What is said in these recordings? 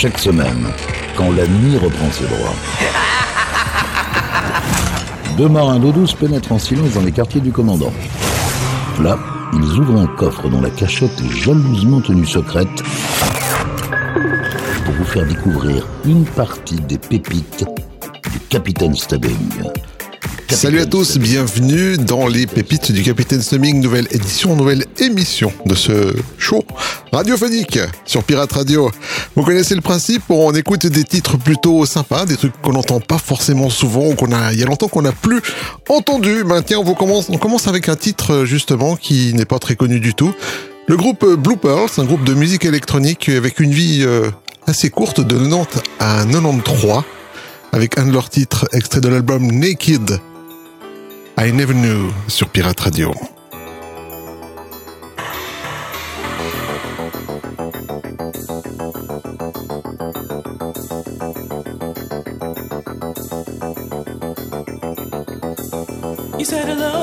chaque semaine, quand la nuit reprend ses droits. Deux marins d'eau douce pénètrent en silence dans les quartiers du commandant. Là, ils ouvrent un coffre dont la cachette est jalousement tenue secrète pour vous faire découvrir une partie des pépites du capitaine Stubbing. Salut à tous, bienvenue dans les pépites du Capitaine Stubbing, nouvelle édition, nouvelle émission de ce show radiophonique sur Pirate Radio. Vous connaissez le principe, on écoute des titres plutôt sympas, des trucs qu'on n'entend pas forcément souvent ou qu'on a il y a longtemps qu'on n'a plus entendu. Ben tiens, on vous commence on commence avec un titre justement qui n'est pas très connu du tout. Le groupe Blue un groupe de musique électronique avec une vie euh, assez courte de 90 à 93 avec un de leurs titres extrait de l'album Naked. I Never Knew sur Pirate Radio. said hello.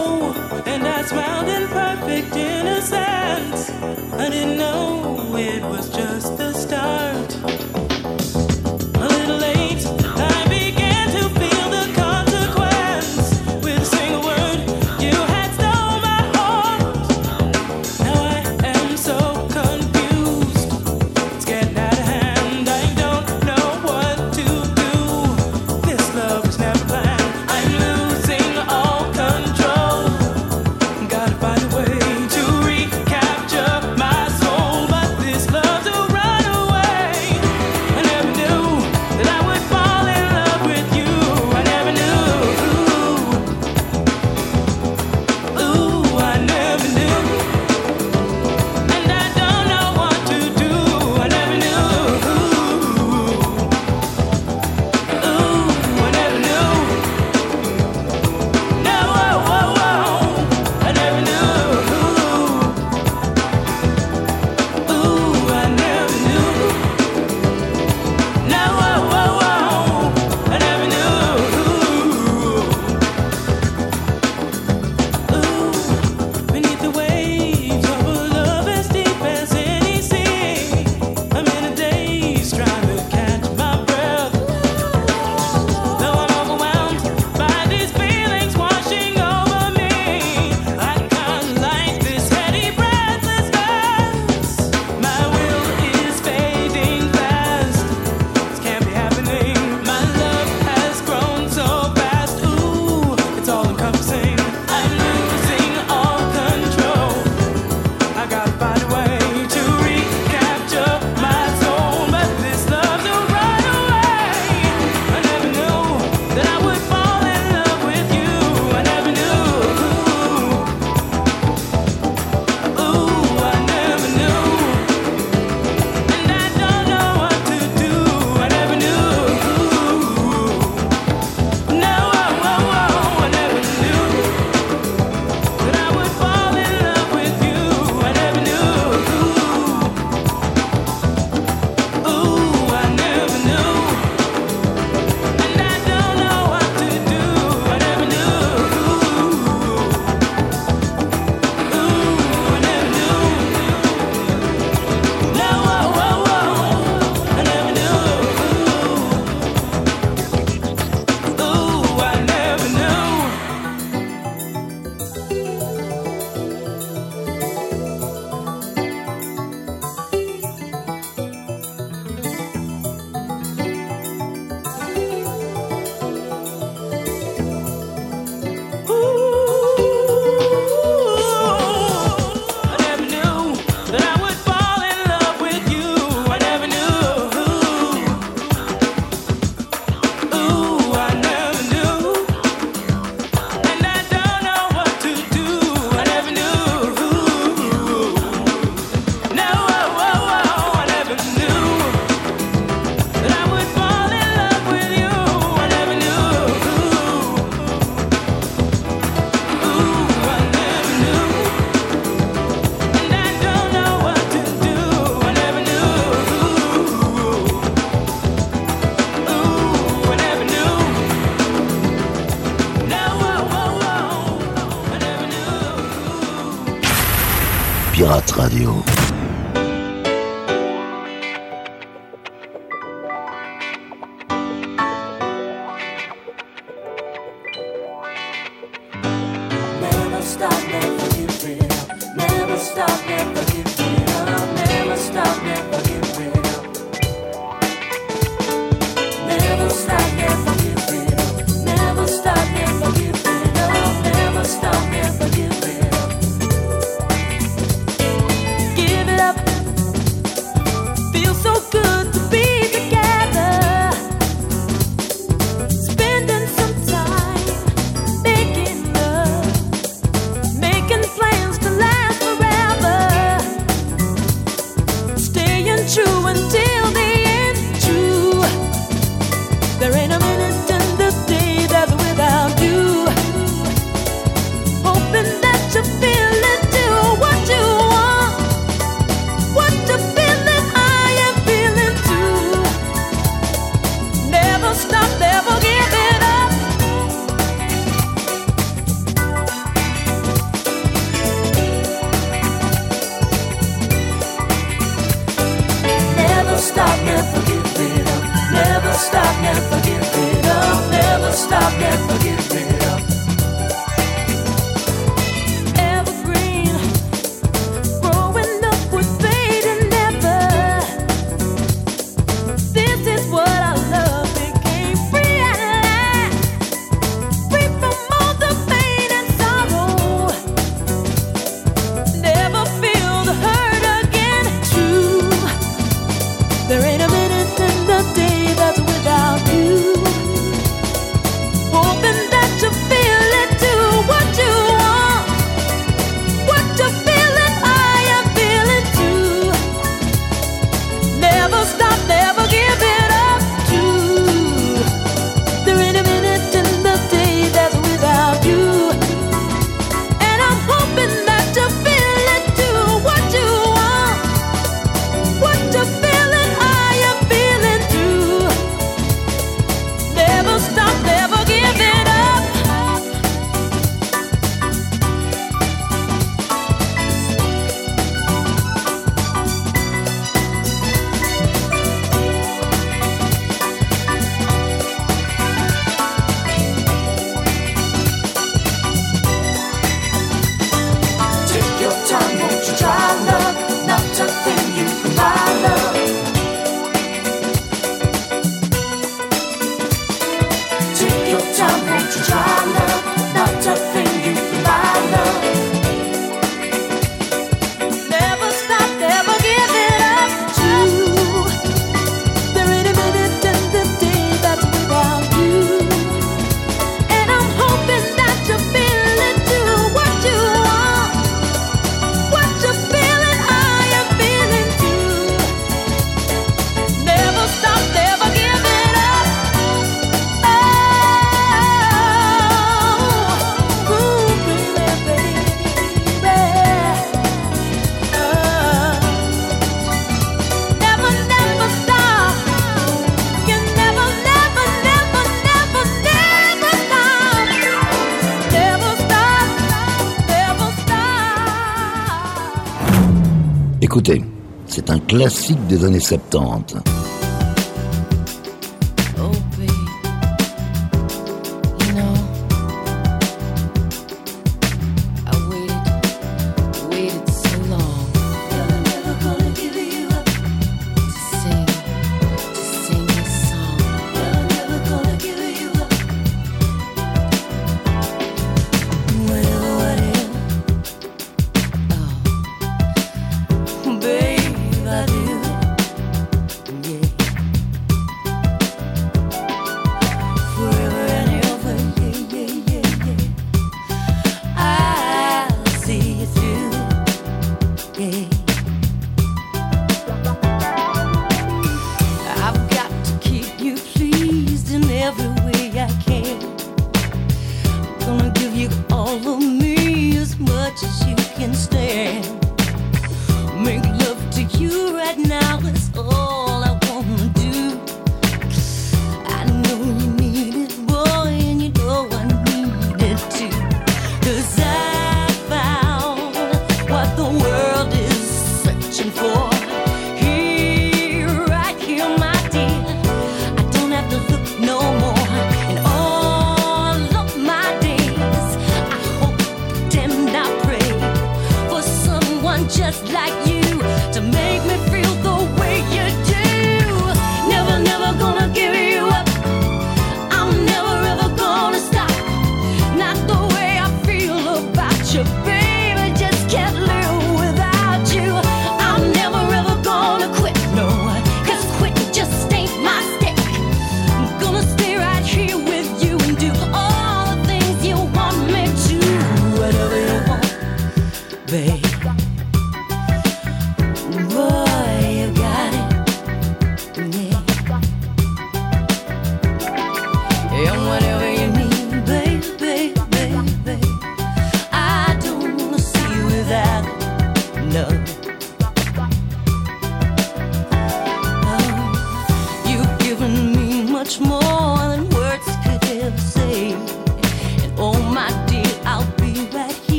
Écoutez, c'est un classique des années 70.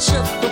Shook.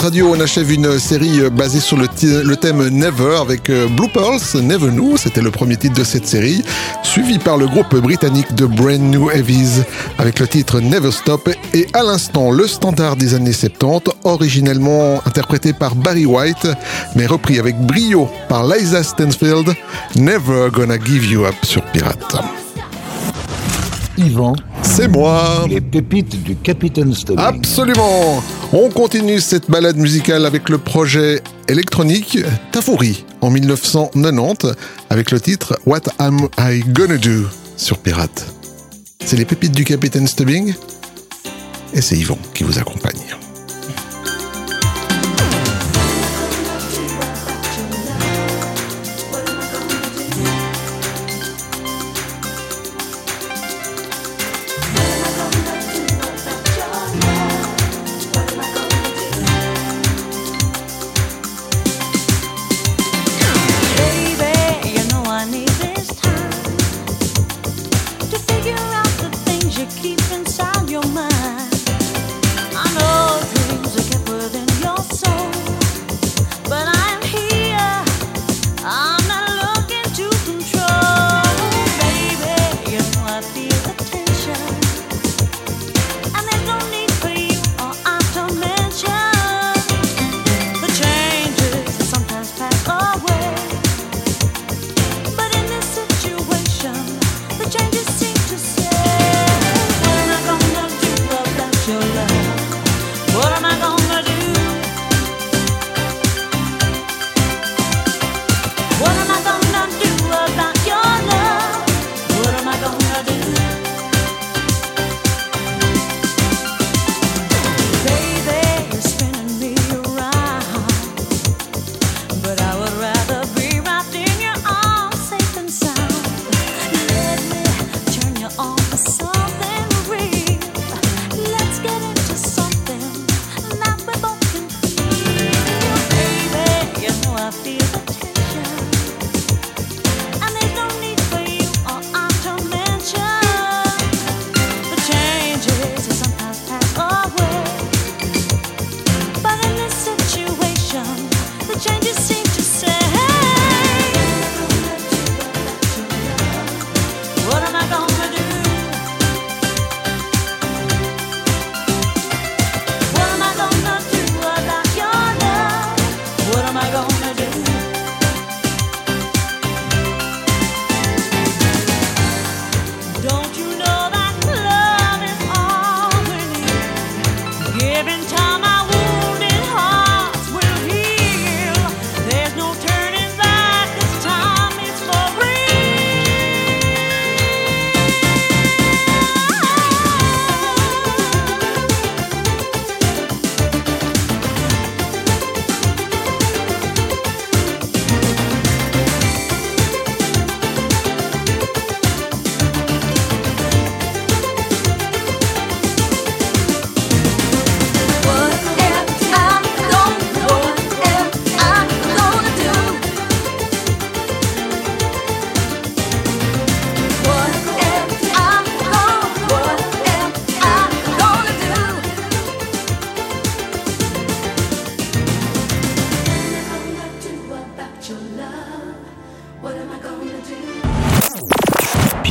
Radio, on achève une série euh, basée sur le, thème Never avec euh, Blue Pearls, Never Knew, c'était le premier titre de cette série, suivi par le groupe britannique de Brand New Heavies avec le titre Never Stop et à l'instant le standard des années 70, originellement interprété par Barry White, mais repris avec brio par Liza Stansfield, Never Gonna Give You Up sur Pirate. Yvan. C'est moi. Les pépites du Capitaine Stubbing. Absolument. On continue cette balade musicale avec le projet électronique Tafouri en 1990 avec le titre What Am I Gonna Do sur Pirate. C'est les pépites du Capitaine Stubbing et c'est Yvan qui vous accompagne.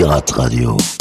Pirate Radio.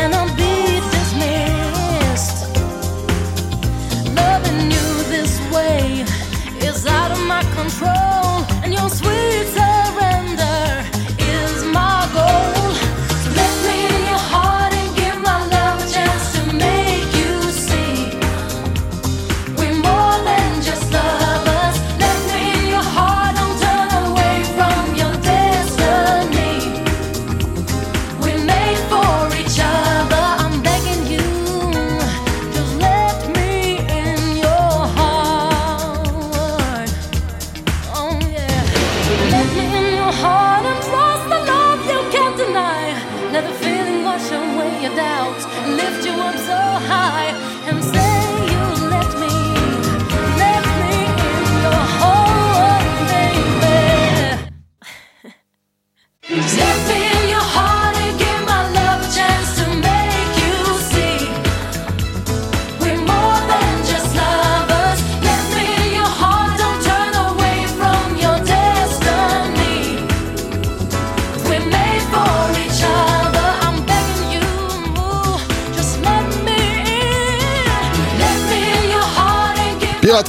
and I'm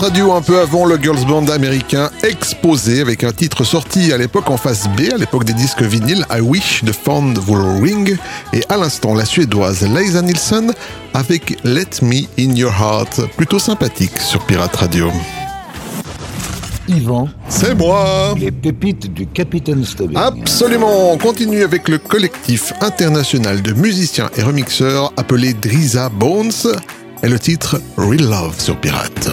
Radio un peu avant le girls band américain Exposé avec un titre sorti à l'époque en face B, à l'époque des disques vinyles I Wish the Found Will Ring et à l'instant la suédoise Liza Nielsen avec Let Me In Your Heart, plutôt sympathique sur Pirate Radio. Yvan. C'est moi Les pépites du Capitaine Stubbing. Absolument On continue avec le collectif international de musiciens et remixeurs appelé Drisa Bones et le titre Real Love sur Pirate.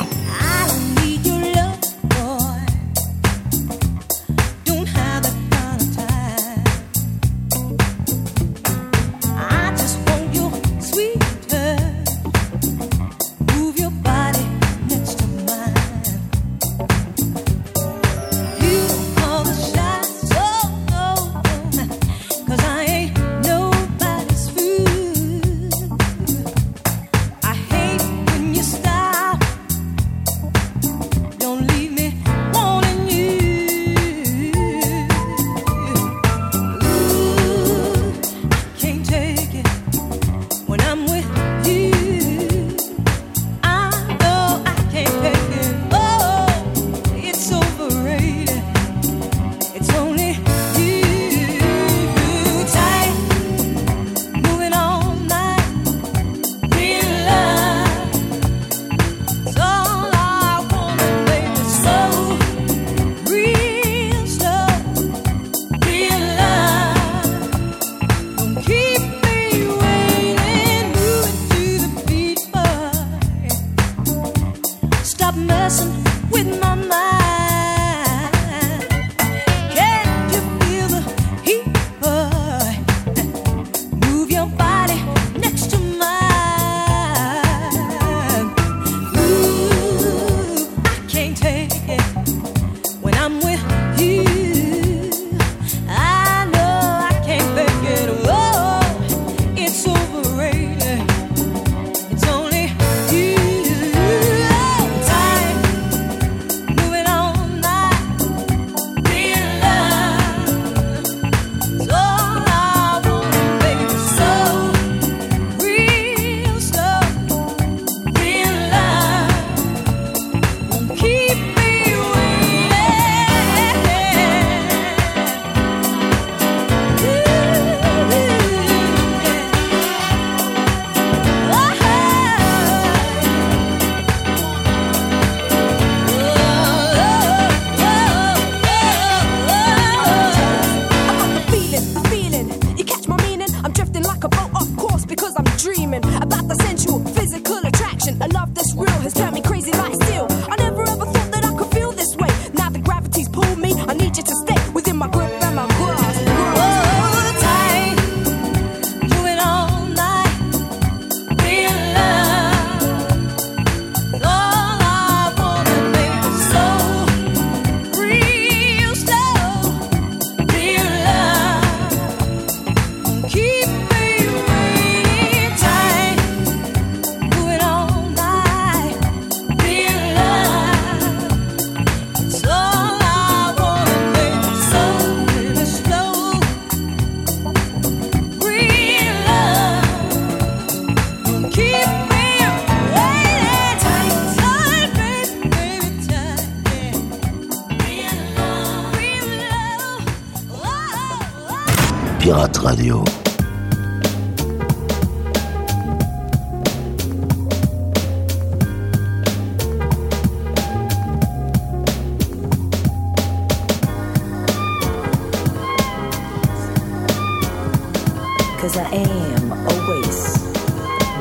Cause I am always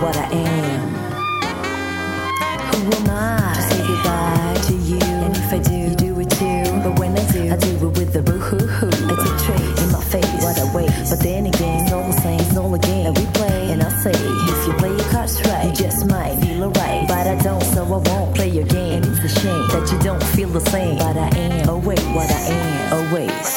what I am. Who am I to say goodbye to you? And if I do, you do it too. But when I do, I do it with the boo hoo hoo. I take trace in my face, what I wait. But then again, it's all the same, it's all a game that we play. And I say, if you play your cards right, you just might feel alright. But I don't, so I won't play your game. And it's a shame that you don't feel the same. But I am always what I am, always.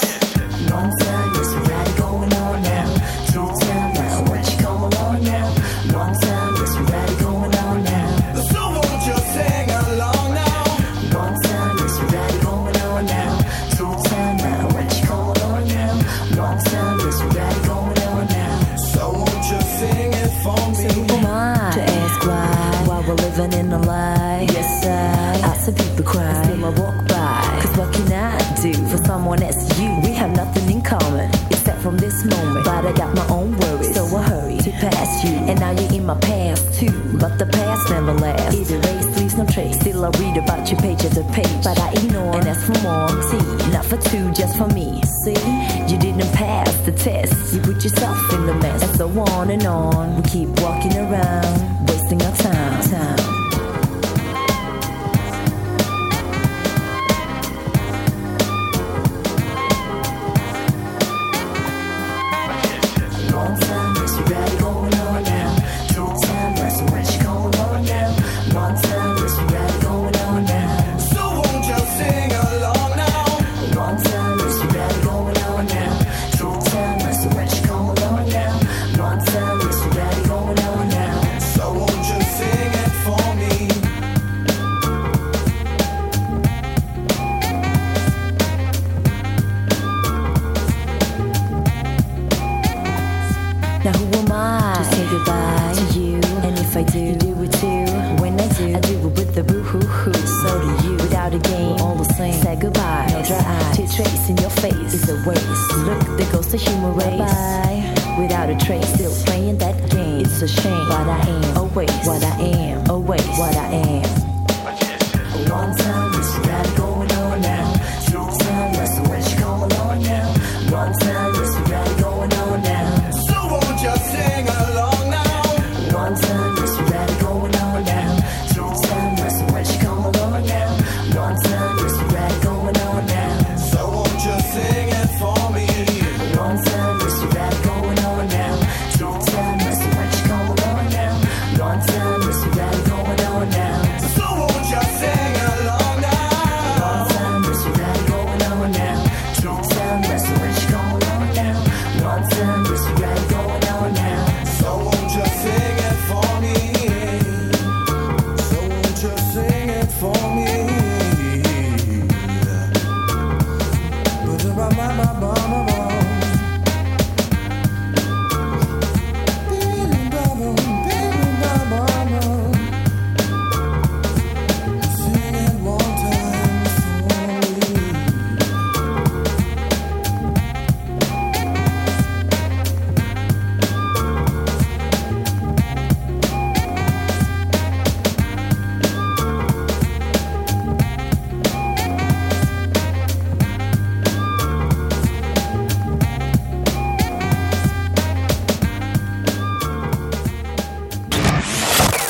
I read about you page after page. But I ignore and ask for more. See, not for two, just for me. See, you didn't pass the test. You put yourself in the mess. And so on and on. We keep walking around, I am.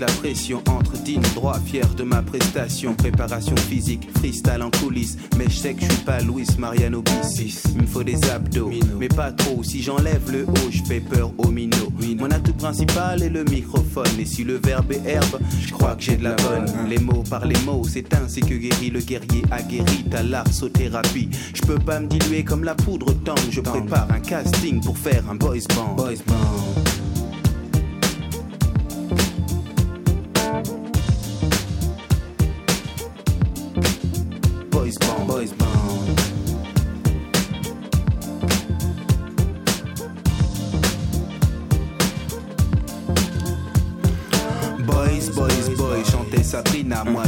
La pression entre digne droit, fier de ma prestation. Préparation physique, freestyle en coulisses. Mais je sais que je suis pas Luis Mariano Bissis. Il me faut des abdos, mais pas trop. Si j'enlève le haut, je fais peur aux minots. Mon atout principal est le microphone. Et si le verbe est herbe, je crois que j'ai de la bonne. Les mots par les mots, c'est ainsi que guérit le guerrier aguerri. Ta l'arsothérapie. Je peux pas me diluer comme la poudre tendre. Je prépare un casting pour faire un. Boys band, boys band.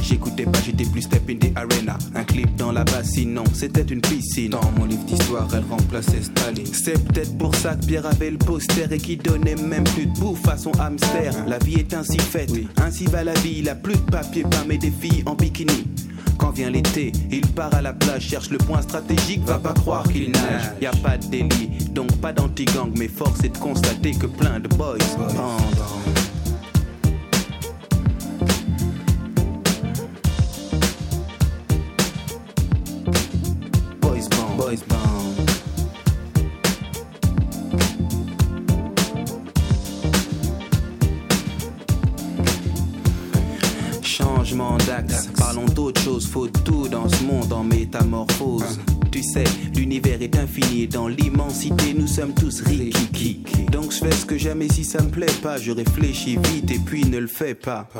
J'écoutais pas, j'étais plus step in the arena. Un clip dans la bassine, non, c'était une piscine. Dans mon livre d'histoire, elle remplaçait Staline. C'est peut-être pour ça que Pierre avait le poster et qui donnait même plus de bouffe à son hamster. La vie est ainsi faite, ainsi va la vie. Il a plus de papier, pas mais des filles en bikini. Quand vient l'été, il part à la plage, cherche le point stratégique, va pas croire qu'il nage. Y a pas de délit, donc pas d'anti-gang, mais force est de constater que plein de boys pendant. Changement d'axe, parlons d'autre chose, faut tout dans ce monde en métamorphose. Tu sais, l'univers est infini et dans l'immensité nous sommes tous rikiki. Donc je fais ce que j'aime et si ça me plaît pas, je réfléchis vite et puis ne le fais pas.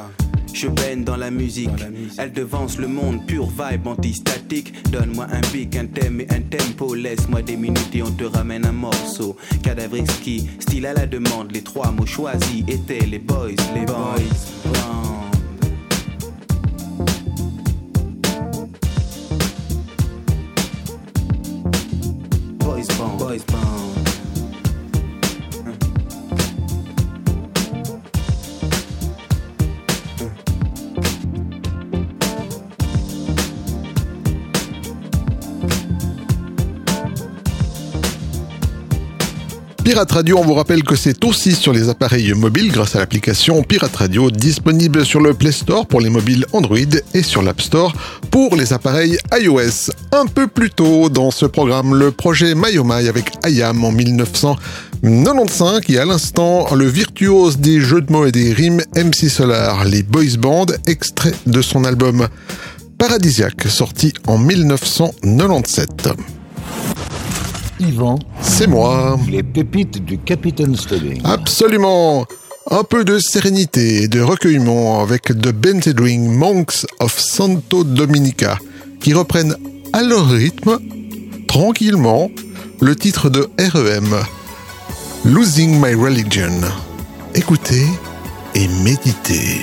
Je baigne dans la musique, elle devance le monde, pure vibe anti-statique. Donne-moi un beat, un thème et un tempo, laisse-moi des minutes et on te ramène un morceau. Cadavre exquis, style à la demande, les trois mots choisis étaient les boys, les boys. Pirate Radio, on vous rappelle que c'est aussi sur les appareils mobiles grâce à l'application Pirate Radio disponible sur le Play Store pour les mobiles Android et sur l'App Store pour les appareils iOS. Un peu plus tôt dans ce programme, le projet Mayomai avec IAM en 1995 et à l'instant le virtuose des jeux de mots et des rimes MC Solar, les boys band, extrait de son album Paradisiaque sorti en 1997. Yvan, C'est moi. les pépites du Capitaine Stubbing. Absolument. Un peu de sérénité et de recueillement avec The Benzedring Monks of Santo Dominica qui reprennent à leur rythme, tranquillement, le titre de REM, Losing My Religion. Écoutez et méditez.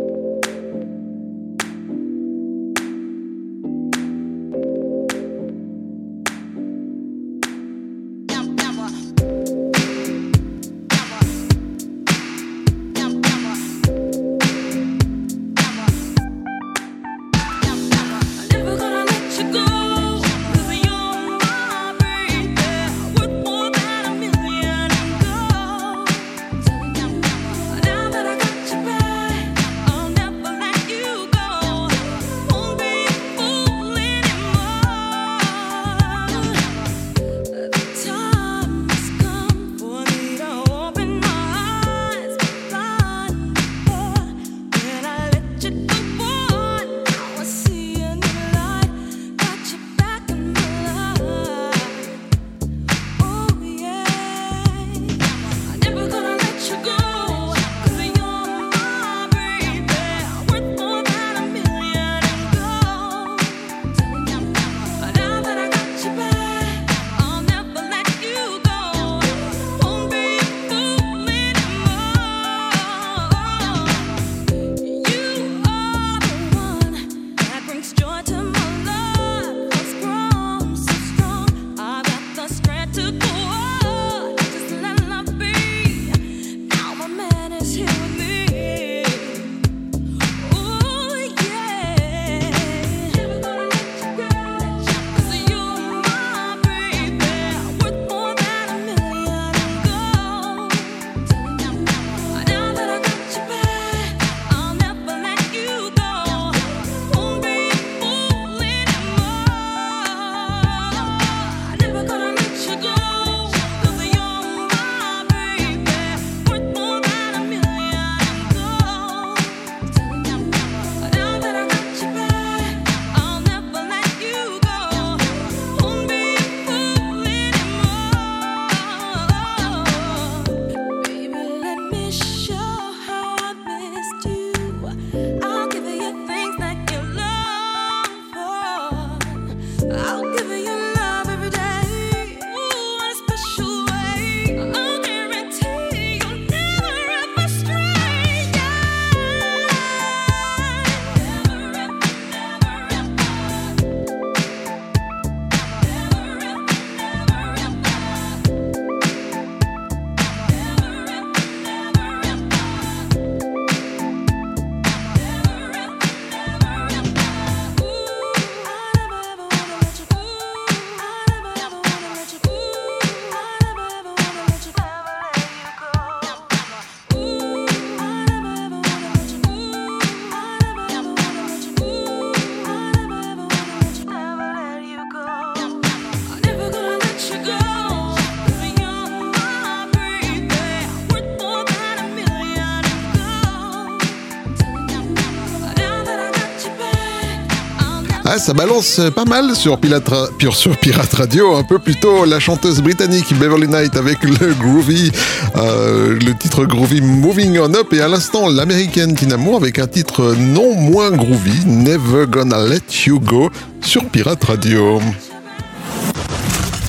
Ah, ça balance pas mal sur Pure- sur Pirate Radio, un peu plus tôt, la chanteuse britannique Beverly Knight avec le groovy, euh, le titre groovy Moving On Up, et à l'instant l'américaine Tina Moore avec un titre non moins groovy, Never Gonna Let You Go, sur Pirate Radio.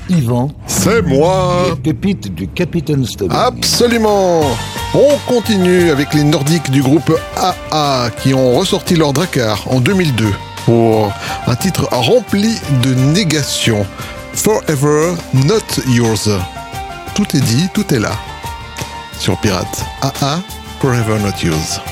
Yvan, C'est moi les pépites du Capitaine Stubbing. Absolument On continue avec les Nordiques du groupe AA qui ont ressorti leur Drakkar en 2002 pour un titre rempli de négations. Forever Not Yours. Tout est dit, tout est là. Sur Pirate. AA, Forever Not Yours.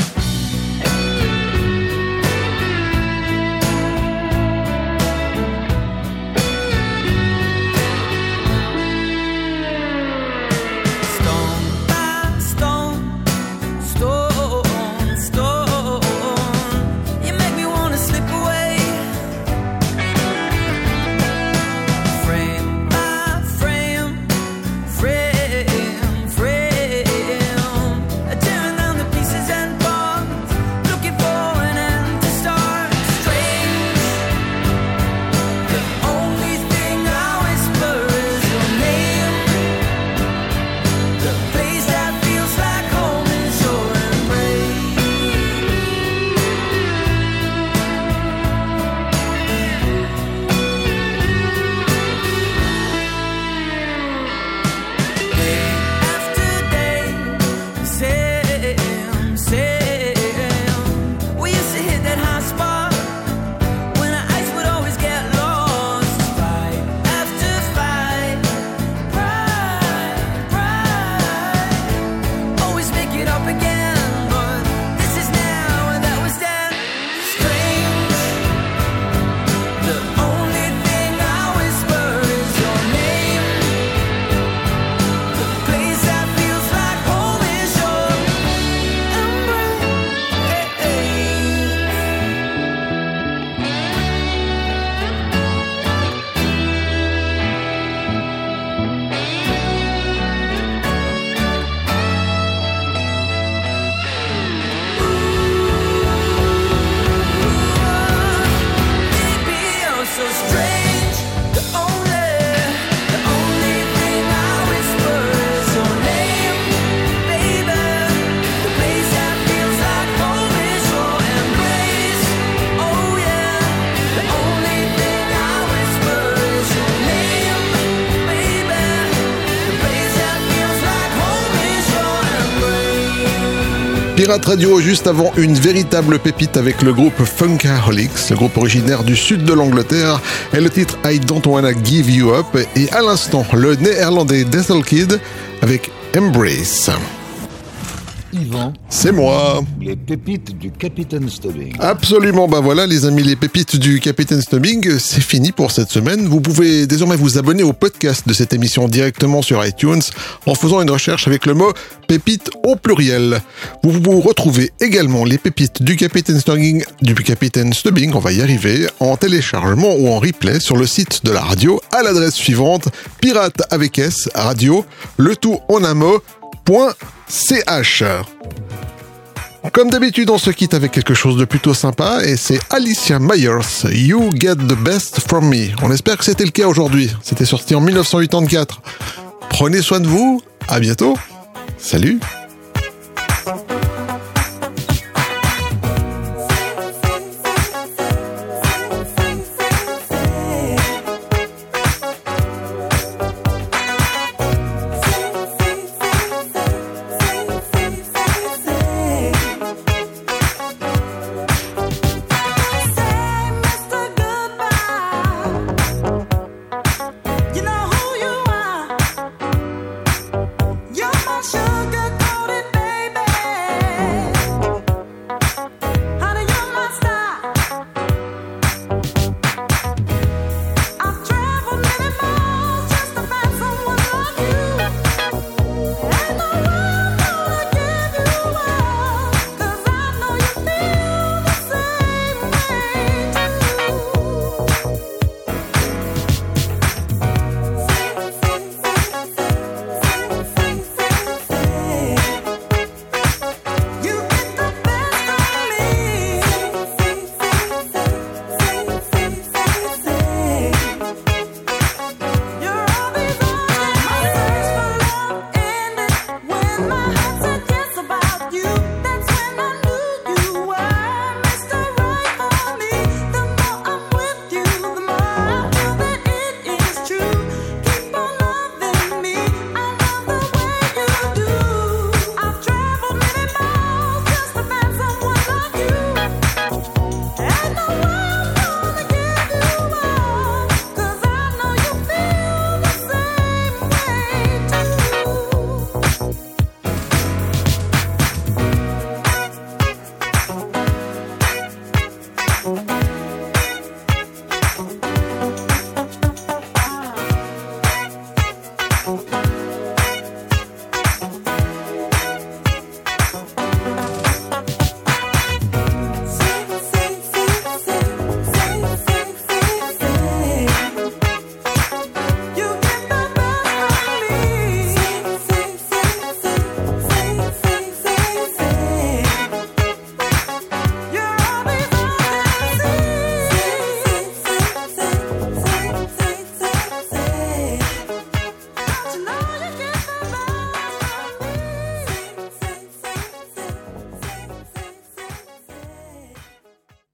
Pirate Radio, juste avant une véritable pépite avec le groupe Funkaholics, le groupe originaire du sud de l'Angleterre, et le titre I Don't Wanna Give You Up, et à l'instant, le néerlandais Diesel Kid avec Embrace. Yvan, C'est moi les pépites du capitaine Stubbing. Absolument, bah voilà les amis, les pépites du Capitaine Snubbing, c'est fini pour cette semaine. Vous pouvez désormais vous abonner au podcast de cette émission directement sur iTunes en faisant une recherche avec le mot pépite au pluriel. Vous vous retrouvez également les pépites du Capitaine Snubbing, du Capitaine Snubbing, on va y arriver, en téléchargement ou en replay sur le site de la radio à l'adresse suivante pirate avec S radio le tout en un mot www.ch. Comme d'habitude, on se quitte avec quelque chose de plutôt sympa et c'est Alicia Myers, You Get the Best From Me. On espère que c'était le cas aujourd'hui. C'était sorti en 1984. Prenez soin de vous, à bientôt. Salut